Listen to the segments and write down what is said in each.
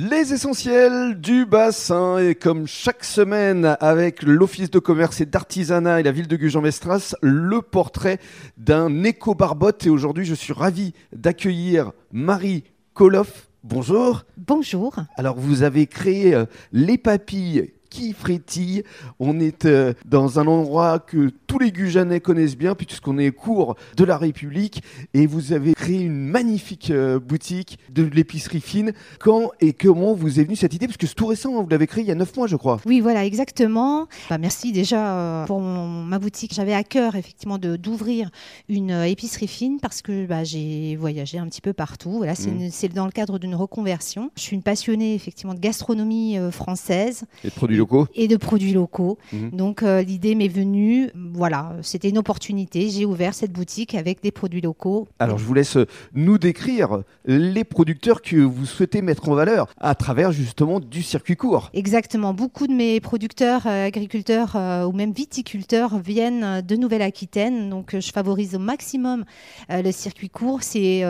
Les essentiels du bassin et comme chaque semaine avec l'Office de commerce et d'artisanat et la ville de Gujan-Mestras, le portrait d'un éco-barbotte et aujourd'hui je suis ravi d'accueillir Marie Koloff. Bonjour. Bonjour. Alors vous avez créé euh, les papilles qui frétille. On est euh, dans un endroit que tous les Gujanais connaissent bien, puisqu'on est cours de la République, et vous avez créé une magnifique euh, boutique de l'épicerie fine. Quand et comment vous est venue cette idée? Parce que c'est tout récent, hein, vous l'avez créé il y a neuf mois, je crois. Oui, voilà, exactement. Bah, merci déjà euh, pour ma boutique. J'avais à cœur, effectivement, d'ouvrir une épicerie fine parce que bah, j'ai voyagé un petit peu partout. Voilà, mmh. c'est dans le cadre d'une reconversion. Je suis une passionnée, effectivement, de gastronomie française. Et de produits locaux et de produits locaux. Mhm. Donc euh, l'idée m'est venue, voilà, c'était une opportunité. J'ai ouvert cette boutique avec des produits locaux. Alors je vous laisse nous décrire les producteurs que vous souhaitez mettre en valeur à travers justement du circuit court. Exactement. Beaucoup de mes producteurs, euh, agriculteurs euh, ou même viticulteurs viennent de Nouvelle-Aquitaine. Donc je favorise au maximum le circuit court. C'est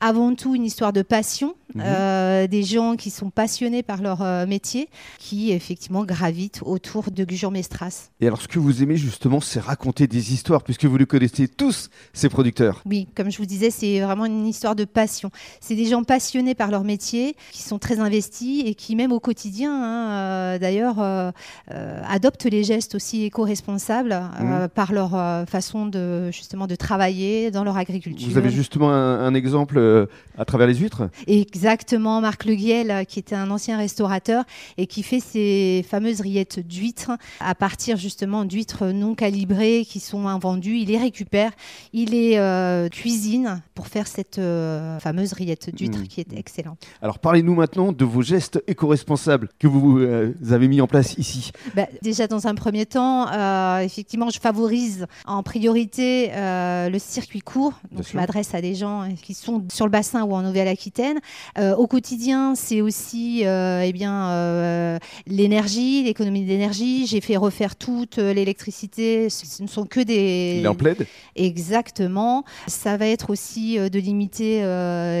avant tout une histoire de passion, mhm. euh, des gens qui sont passionnés par leur euh, métier, qui effectivement gravitent autour de Gujan-Mestras. Et alors ce que vous aimez justement, c'est raconter des histoires, puisque vous les connaissez tous, ces producteurs. Oui, comme je vous disais, c'est vraiment une histoire de passion. C'est des gens passionnés par leur métier, qui sont très investis et qui même au quotidien, hein, euh, d'ailleurs, adoptent les gestes aussi éco-responsables mhm. par leur façon de justement de travailler dans leur agriculture. Vous avez justement un exemple euh, à travers les huîtres Exactement, Marc Le Guiel, euh, qui était un ancien restaurateur et qui fait ces fameuses rillettes d'huîtres à partir justement d'huîtres non calibrées qui sont invendues. Il les récupère, il les euh, cuisine pour faire cette fameuse rillette d'huîtres mmh. qui est excellente. Alors parlez-nous maintenant de vos gestes éco-responsables que vous avez mis en place ici. Bah, déjà dans un premier temps, effectivement, je favorise en priorité le circuit court. Donc je m'adresse à des gens qui sont sur le bassin ou en Nouvelle-Aquitaine. Euh, au quotidien, c'est aussi euh, eh bien euh, l'énergie, l'économie d'énergie. J'ai fait refaire toute l'électricité. Ce ne sont que des lampes Exactement. Ça va être aussi de limiter,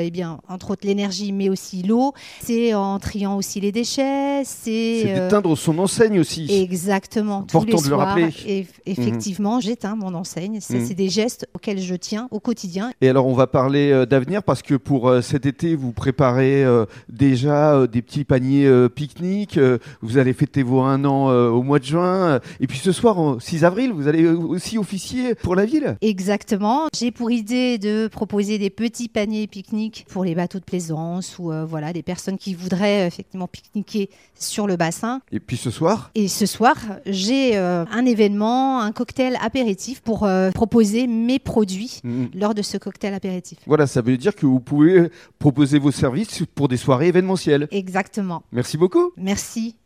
eh bien, entre autres l'énergie, mais aussi l'eau. C'est en triant aussi les déchets. C'est d'éteindre son enseigne aussi. Exactement. Important de le rappeler. Et, effectivement, j'éteins mon enseigne. Mhm. C'est des gestes auxquels je tiens au quotidien. Et alors, on va parler d'avenir parce que pour euh, cet été, vous préparez euh, déjà euh, des petits paniers pique-nique. vous allez fêter vos un an au mois de juin. Et puis ce soir, 6 avril, vous allez aussi officier pour la ville. Exactement. J'ai pour idée de proposer des petits paniers pique-nique pour les bateaux de plaisance ou voilà des personnes qui voudraient effectivement pique-niquer sur le bassin. Et puis ce soir? Et ce soir, j'ai un événement, un cocktail apéritif pour proposer mes produits mmh. lors de ce cocktail apéritif. Voilà, ça veut dire que vous pouvez proposer vos services pour des soirées événementielles. Exactement. Merci beaucoup. Merci.